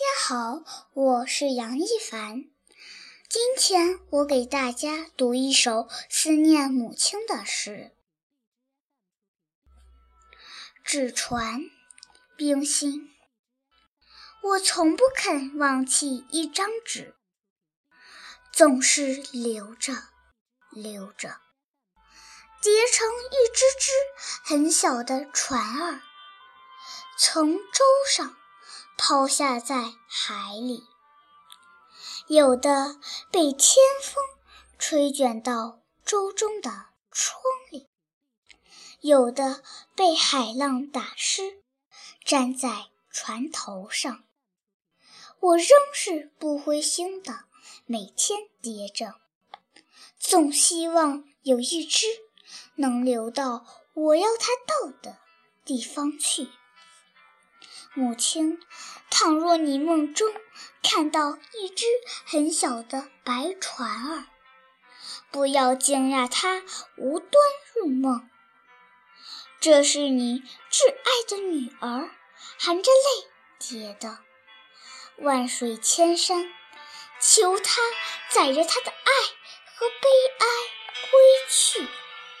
大家好，我是杨一凡。今天我给大家读一首思念母亲的诗。纸船，冰心。我从不肯忘记一张纸，总是留着，留着，叠成一只只很小的船儿，从舟上。抛下在海里，有的被千风吹卷到舟中的窗里，有的被海浪打湿，粘在船头上。我仍是不灰心的，每天叠着，总希望有一只能流到我要它到的地方去。母亲，倘若你梦中看到一只很小的白船儿，不要惊讶它无端入梦。这是你挚爱的女儿含着泪叠的。万水千山，求他载着他的爱和悲哀归去。